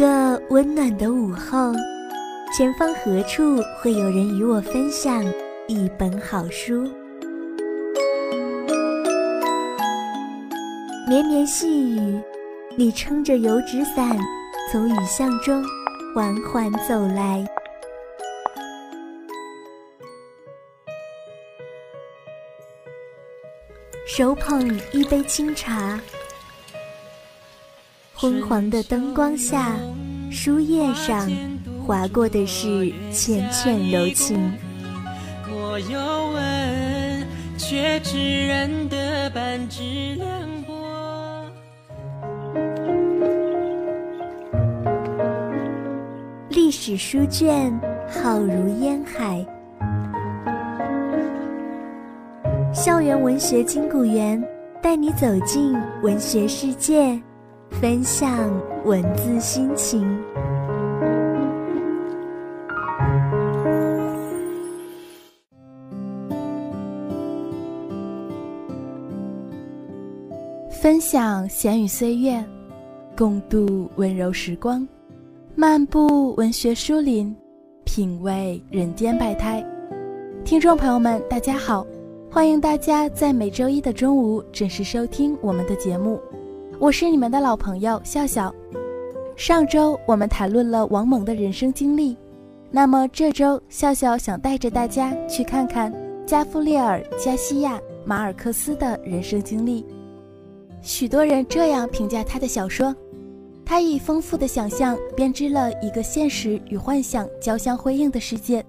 个温暖的午后，前方何处会有人与我分享一本好书？绵绵细雨，你撑着油纸伞，从雨巷中缓缓走来，手捧一杯清茶。昏黄的灯光下，书页上划过的是缱绻柔情。我有吻，却只认得半指凉薄。历史书卷浩如烟海，校园文学金谷园带你走进文学世界。分享文字心情，分享闲语岁月，共度温柔时光，漫步文学书林，品味人间百态。听众朋友们，大家好，欢迎大家在每周一的中午准时收听我们的节目。我是你们的老朋友笑笑。上周我们谈论了王蒙的人生经历，那么这周笑笑想带着大家去看看加夫列尔·加西亚·马尔克斯的人生经历。许多人这样评价他的小说：他以丰富的想象编织了一个现实与幻想交相辉映的世界，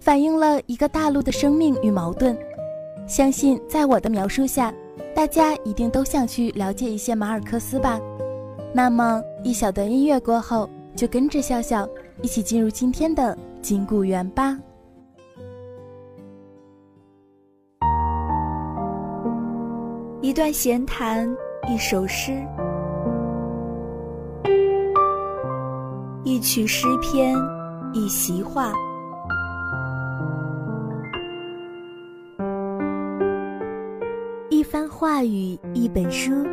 反映了一个大陆的生命与矛盾。相信在我的描述下。大家一定都想去了解一些马尔克斯吧？那么一小段音乐过后，就跟着笑笑一起进入今天的金谷园吧。一段闲谈，一首诗，一曲诗篇，一席话。番话语，一本书，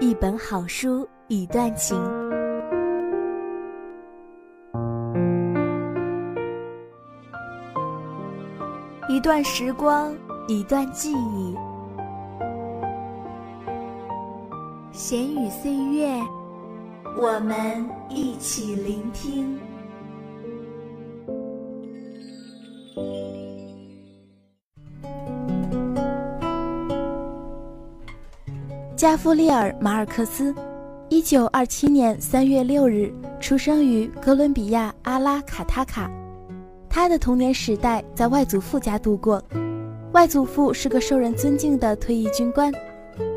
一本好书，一段情，一段时光，一段记忆。闲语岁月，我们一起聆听。加夫利尔·马尔克斯，一九二七年三月六日出生于哥伦比亚阿拉卡塔卡。他的童年时代在外祖父家度过，外祖父是个受人尊敬的退役军官，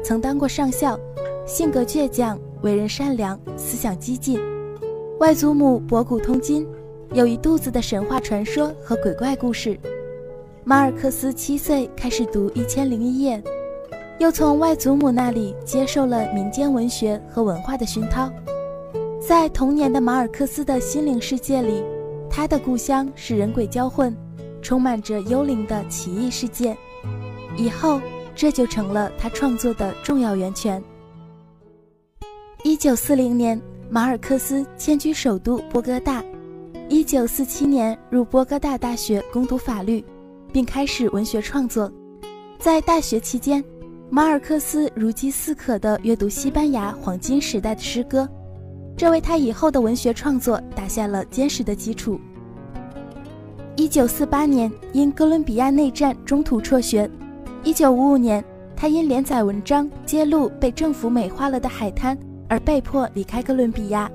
曾当过上校，性格倔强，为人善良，思想激进。外祖母博古通今，有一肚子的神话传说和鬼怪故事。马尔克斯七岁开始读《一千零一夜》。又从外祖母那里接受了民间文学和文化的熏陶，在童年的马尔克斯的心灵世界里，他的故乡是人鬼交混、充满着幽灵的奇异世界。以后，这就成了他创作的重要源泉。一九四零年，马尔克斯迁居首都波哥大，一九四七年入波哥大大学攻读法律，并开始文学创作。在大学期间，马尔克斯如饥似渴地阅读西班牙黄金时代的诗歌，这为他以后的文学创作打下了坚实的基础。一九四八年，因哥伦比亚内战中途辍学；一九五五年，他因连载文章揭露被政府美化了的海滩而被迫离开哥伦比亚，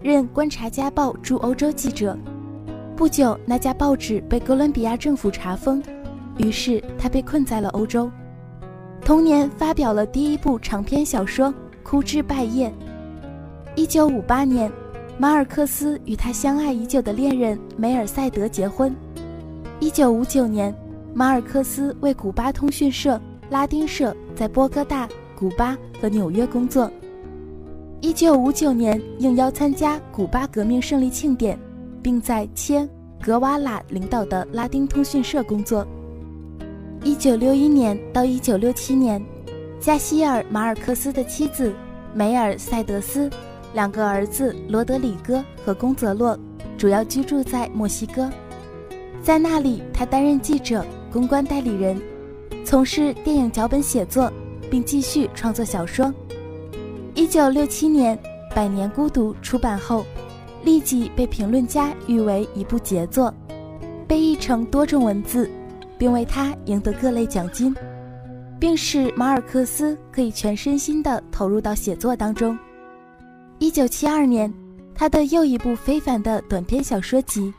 任《观察家报》驻欧洲记者。不久，那家报纸被哥伦比亚政府查封，于是他被困在了欧洲。同年发表了第一部长篇小说《枯枝败叶》。一九五八年，马尔克斯与他相爱已久的恋人梅尔赛德结婚。一九五九年，马尔克斯为古巴通讯社、拉丁社在波哥大、古巴和纽约工作。一九五九年，应邀参加古巴革命胜利庆典，并在切格瓦拉领导的拉丁通讯社工作。一九六一年到一九六七年，加西尔·马尔克斯的妻子梅尔塞德斯两个儿子罗德里戈和宫泽洛主要居住在墨西哥，在那里他担任记者、公关代理人，从事电影脚本写作，并继续创作小说。一九六七年，《百年孤独》出版后，立即被评论家誉为一部杰作，被译成多种文字，并为他赢得各类奖金，并使马尔克斯可以全身心地投入到写作当中。一九七二年，他的又一部非凡的短篇小说集《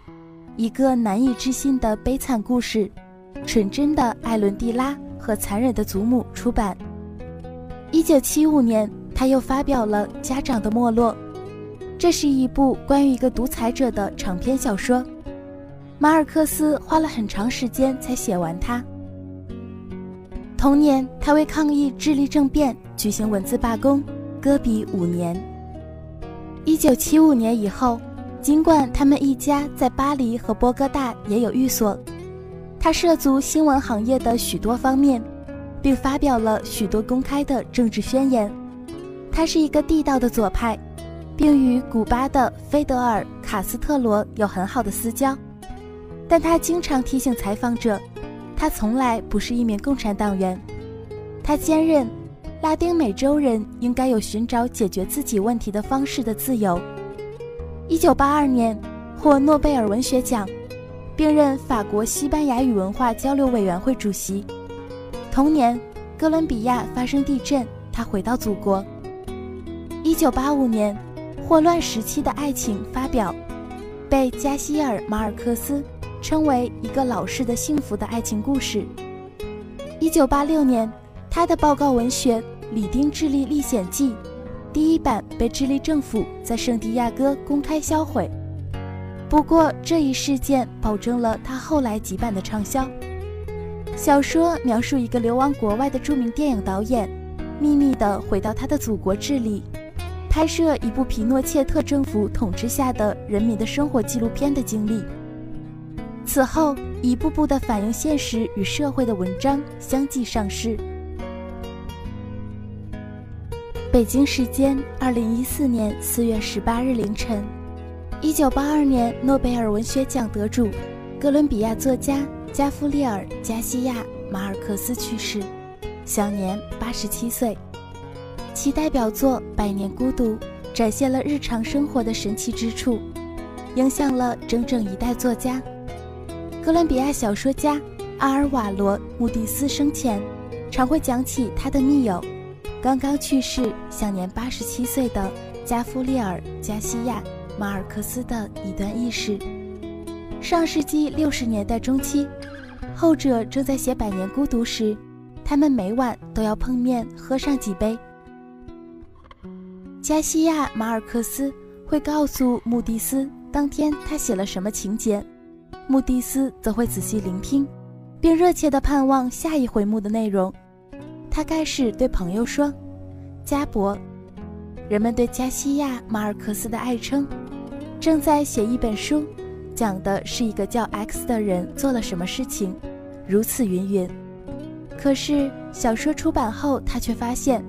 一个难以置信的悲惨故事：纯真的艾伦蒂拉和残忍的祖母》出版。一九七五年。他又发表了《家长的没落》，这是一部关于一个独裁者的长篇小说。马尔克斯花了很长时间才写完它。同年，他为抗议智利政变举行文字罢工，搁笔五年。一九七五年以后，尽管他们一家在巴黎和波哥大也有寓所，他涉足新闻行业的许多方面，并发表了许多公开的政治宣言。他是一个地道的左派，并与古巴的菲德尔·卡斯特罗有很好的私交。但他经常提醒采访者，他从来不是一名共产党员。他坚认，拉丁美洲人应该有寻找解决自己问题的方式的自由。1982年获诺贝尔文学奖，并任法国西班牙语文化交流委员会主席。同年，哥伦比亚发生地震，他回到祖国。一九八五年，《霍乱时期的爱情》发表，被加西尔·马尔克斯称为一个老式的幸福的爱情故事。一九八六年，他的报告文学《李丁智利历险记》第一版被智利政府在圣地亚哥公开销毁。不过，这一事件保证了他后来几版的畅销。小说描述一个流亡国外的著名电影导演，秘密地回到他的祖国智利。拍摄一部皮诺切特政府统治下的人民的生活纪录片的经历。此后，一步步的反映现实与社会的文章相继上市。北京时间二零一四年四月十八日凌晨，一九八二年诺贝尔文学奖得主、哥伦比亚作家加夫利尔·加西亚·马尔克斯去世，享年八十七岁。其代表作《百年孤独》展现了日常生活的神奇之处，影响了整整一代作家。哥伦比亚小说家阿尔瓦罗·穆蒂斯生前常会讲起他的密友，刚刚去世、享年八十七岁的加夫利尔·加西亚·马尔克斯的一段轶事。上世纪六十年代中期，后者正在写《百年孤独》时，他们每晚都要碰面，喝上几杯。加西亚·马尔克斯会告诉穆蒂斯当天他写了什么情节，穆蒂斯则会仔细聆听，并热切地盼望下一回目的内容。他开始对朋友说：“加伯，人们对加西亚·马尔克斯的爱称，正在写一本书，讲的是一个叫 X 的人做了什么事情，如此云云。可是小说出版后，他却发现。”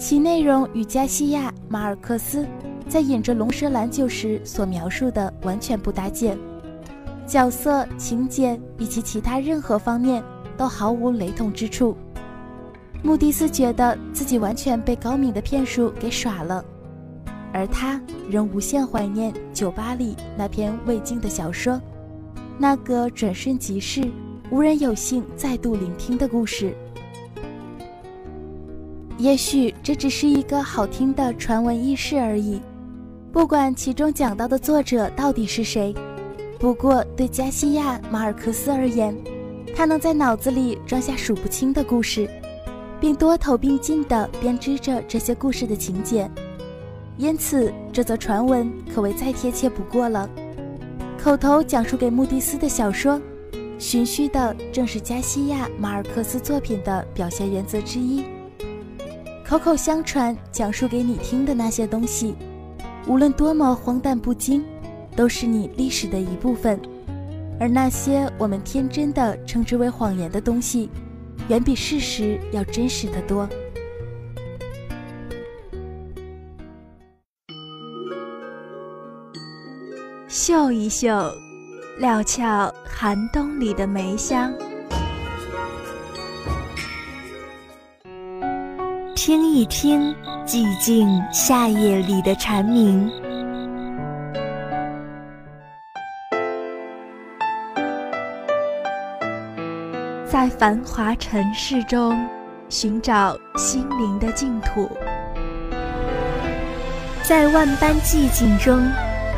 其内容与加西亚·马尔克斯在饮着龙舌兰酒时所描述的完全不搭界，角色、情节以及其他任何方面都毫无雷同之处。穆迪斯觉得自己完全被高敏的骗术给耍了，而他仍无限怀念酒吧里那篇未尽的小说，那个转瞬即逝、无人有幸再度聆听的故事。也许这只是一个好听的传闻轶事而已，不管其中讲到的作者到底是谁。不过对加西亚·马尔克斯而言，他能在脑子里装下数不清的故事，并多头并进地编织着这些故事的情节，因此这则传闻可谓再贴切不过了。口头讲述给穆蒂斯的小说，循序的正是加西亚·马尔克斯作品的表现原则之一。口口相传讲述给你听的那些东西，无论多么荒诞不经，都是你历史的一部分。而那些我们天真的称之为谎言的东西，远比事实要真实的多。嗅一嗅，料峭寒冬里的梅香；听一听，寂静夏夜里的蝉鸣。繁华尘世中，寻找心灵的净土；在万般寂静中。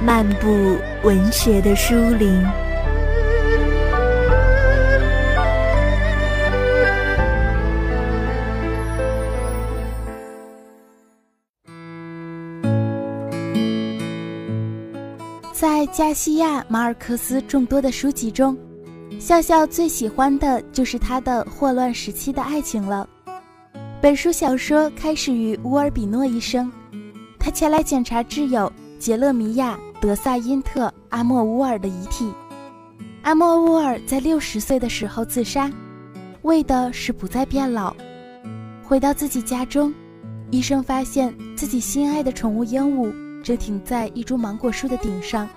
漫步文学的书林，在加西亚·马尔克斯众多的书籍中，笑笑最喜欢的就是他的霍乱时期的爱情了。本书小说开始于乌尔比诺医生，他前来检查挚友。杰勒米亚·德萨因特·阿莫乌尔的遗体。阿莫乌尔在六十岁的时候自杀，为的是不再变老。回到自己家中，医生发现自己心爱的宠物鹦鹉正停在一株芒果树的顶上。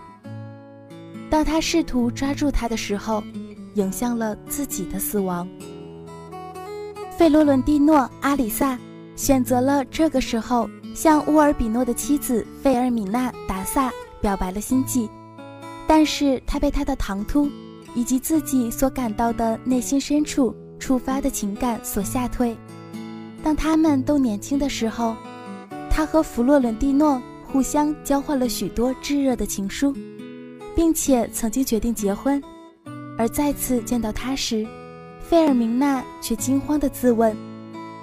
当他试图抓住它的时候，迎向了自己的死亡。费罗伦蒂诺·阿里萨选择了这个时候。向乌尔比诺的妻子费尔米娜·达萨表白了心迹，但是他被他的唐突以及自己所感到的内心深处触发的情感所吓退。当他们都年轻的时候，他和弗洛伦蒂诺互相交换了许多炙热的情书，并且曾经决定结婚。而再次见到他时，费尔明娜却惊慌地自问：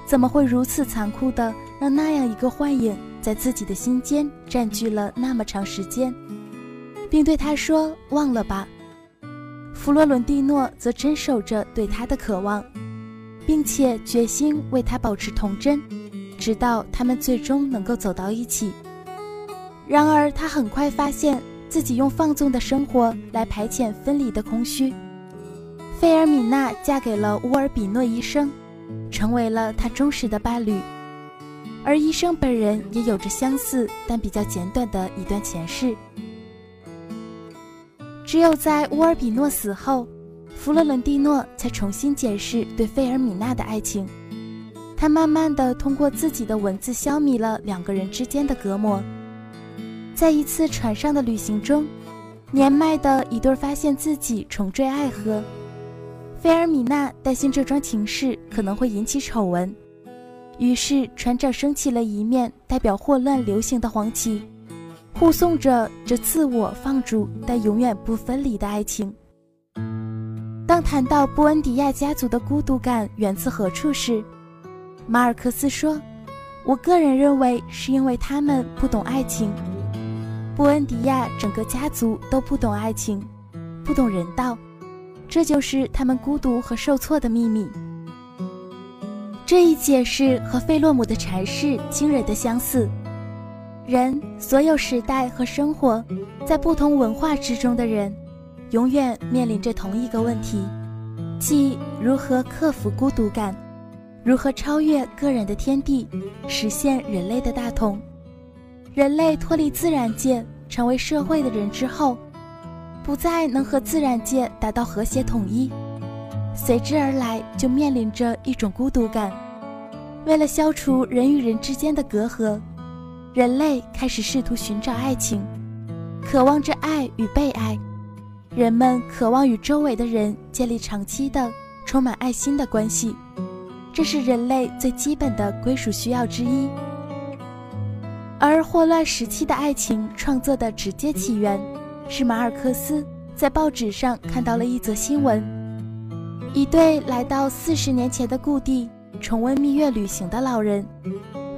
怎么会如此残酷的？让那样一个幻影在自己的心间占据了那么长时间，并对他说：“忘了吧。”弗洛伦蒂诺则坚守着对他的渴望，并且决心为他保持童真，直到他们最终能够走到一起。然而，他很快发现自己用放纵的生活来排遣分离的空虚。菲尔米娜嫁给了乌尔比诺医生，成为了他忠实的伴侣。而医生本人也有着相似但比较简短的一段前世。只有在乌尔比诺死后，弗洛伦蒂诺才重新解释对费尔米娜的爱情。他慢慢的通过自己的文字消弭了两个人之间的隔膜。在一次船上的旅行中，年迈的一对发现自己重坠爱河，费尔米娜担心这桩情事可能会引起丑闻。于是，船长升起了一面代表霍乱流行的黄旗，护送着这自我放逐但永远不分离的爱情。当谈到布恩迪亚家族的孤独感源自何处时，马尔克斯说：“我个人认为是因为他们不懂爱情。布恩迪亚整个家族都不懂爱情，不懂人道，这就是他们孤独和受挫的秘密。”这一解释和费洛姆的阐释惊人的相似。人，所有时代和生活，在不同文化之中的人，永远面临着同一个问题，即如何克服孤独感，如何超越个人的天地，实现人类的大同。人类脱离自然界，成为社会的人之后，不再能和自然界达到和谐统一。随之而来，就面临着一种孤独感。为了消除人与人之间的隔阂，人类开始试图寻找爱情，渴望着爱与被爱。人们渴望与周围的人建立长期的、充满爱心的关系，这是人类最基本的归属需要之一。而霍乱时期的爱情创作的直接起源，是马尔克斯在报纸上看到了一则新闻。一对来到四十年前的故地重温蜜月旅行的老人，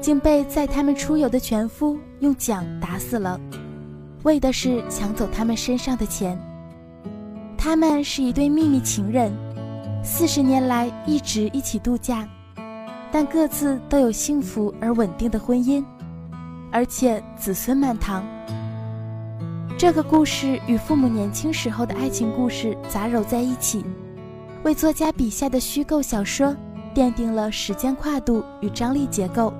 竟被载他们出游的船夫用桨打死了，为的是抢走他们身上的钱。他们是一对秘密情人，四十年来一直一起度假，但各自都有幸福而稳定的婚姻，而且子孙满堂。这个故事与父母年轻时候的爱情故事杂糅在一起。为作家笔下的虚构小说奠定了时间跨度与张力结构，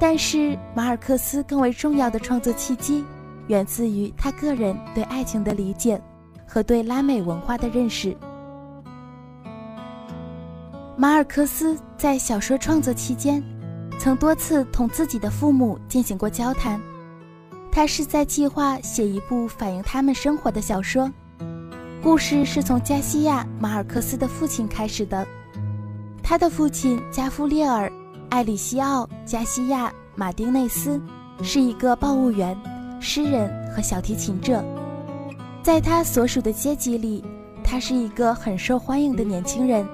但是马尔克斯更为重要的创作契机，源自于他个人对爱情的理解和对拉美文化的认识。马尔克斯在小说创作期间，曾多次同自己的父母进行过交谈。他是在计划写一部反映他们生活的小说。故事是从加西亚·马尔克斯的父亲开始的。他的父亲加夫列尔·艾里西奥·加西亚·马丁内斯是一个报务员、诗人和小提琴者。在他所属的阶级里，他是一个很受欢迎的年轻人。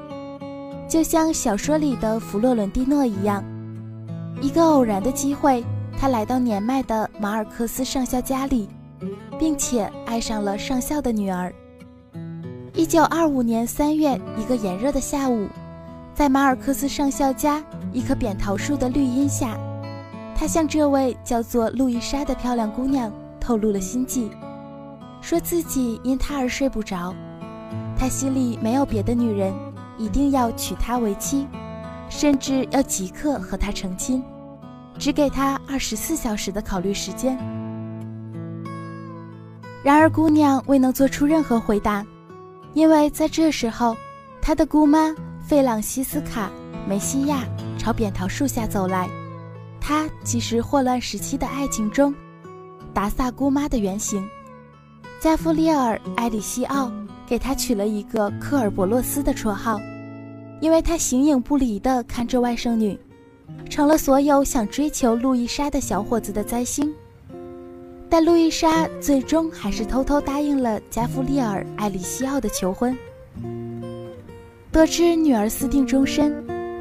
就像小说里的弗洛伦蒂诺一样，一个偶然的机会，他来到年迈的马尔克斯上校家里，并且爱上了上校的女儿。一九二五年三月一个炎热的下午，在马尔克斯上校家一棵扁桃树的绿荫下，他向这位叫做路易莎的漂亮姑娘透露了心迹，说自己因她而睡不着，他心里没有别的女人。一定要娶她为妻，甚至要即刻和她成亲，只给她二十四小时的考虑时间。然而，姑娘未能做出任何回答，因为在这时候，她的姑妈费朗西斯卡·梅西亚朝扁桃树下走来。她即是霍乱时期的爱情中达萨姑妈的原型，加夫列尔·埃里西奥。给他取了一个科尔伯洛斯的绰号，因为他形影不离地看着外甥女，成了所有想追求路易莎的小伙子的灾星。但路易莎最终还是偷偷答应了加夫利尔·艾里西奥的求婚。得知女儿私定终身，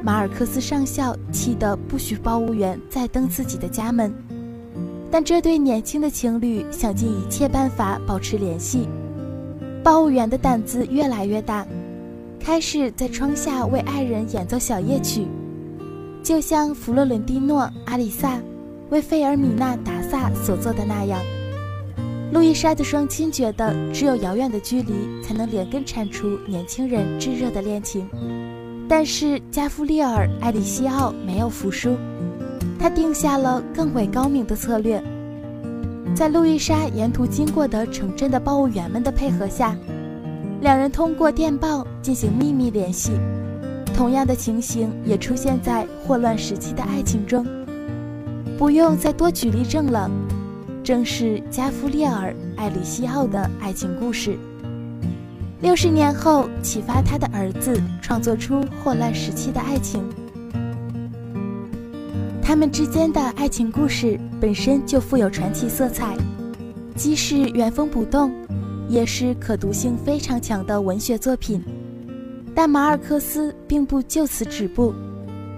马尔克斯上校气得不许报务员再登自己的家门，但这对年轻的情侣想尽一切办法保持联系。报务员的胆子越来越大，开始在窗下为爱人演奏小夜曲，就像弗洛伦蒂诺·阿里萨为费尔米娜·达萨所做的那样。路易莎的双亲觉得，只有遥远的距离才能连根铲除年轻人炙热的恋情。但是加夫利尔·艾里西奥没有服输，他定下了更为高明的策略。在路易莎沿途经过的城镇的报务员们的配合下，两人通过电报进行秘密联系。同样的情形也出现在霍乱时期的爱情中。不用再多举例证了，正是加夫列尔·艾里西奥的爱情故事。六十年后，启发他的儿子创作出霍乱时期的爱情。他们之间的爱情故事本身就富有传奇色彩，既是原封不动，也是可读性非常强的文学作品。但马尔克斯并不就此止步，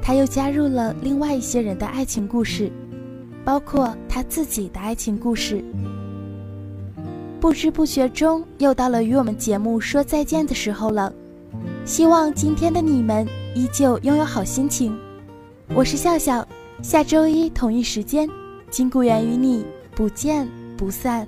他又加入了另外一些人的爱情故事，包括他自己的爱情故事。不知不觉中，又到了与我们节目说再见的时候了。希望今天的你们依旧拥有好心情。我是笑笑。下周一同一时间，金谷园与你不见不散。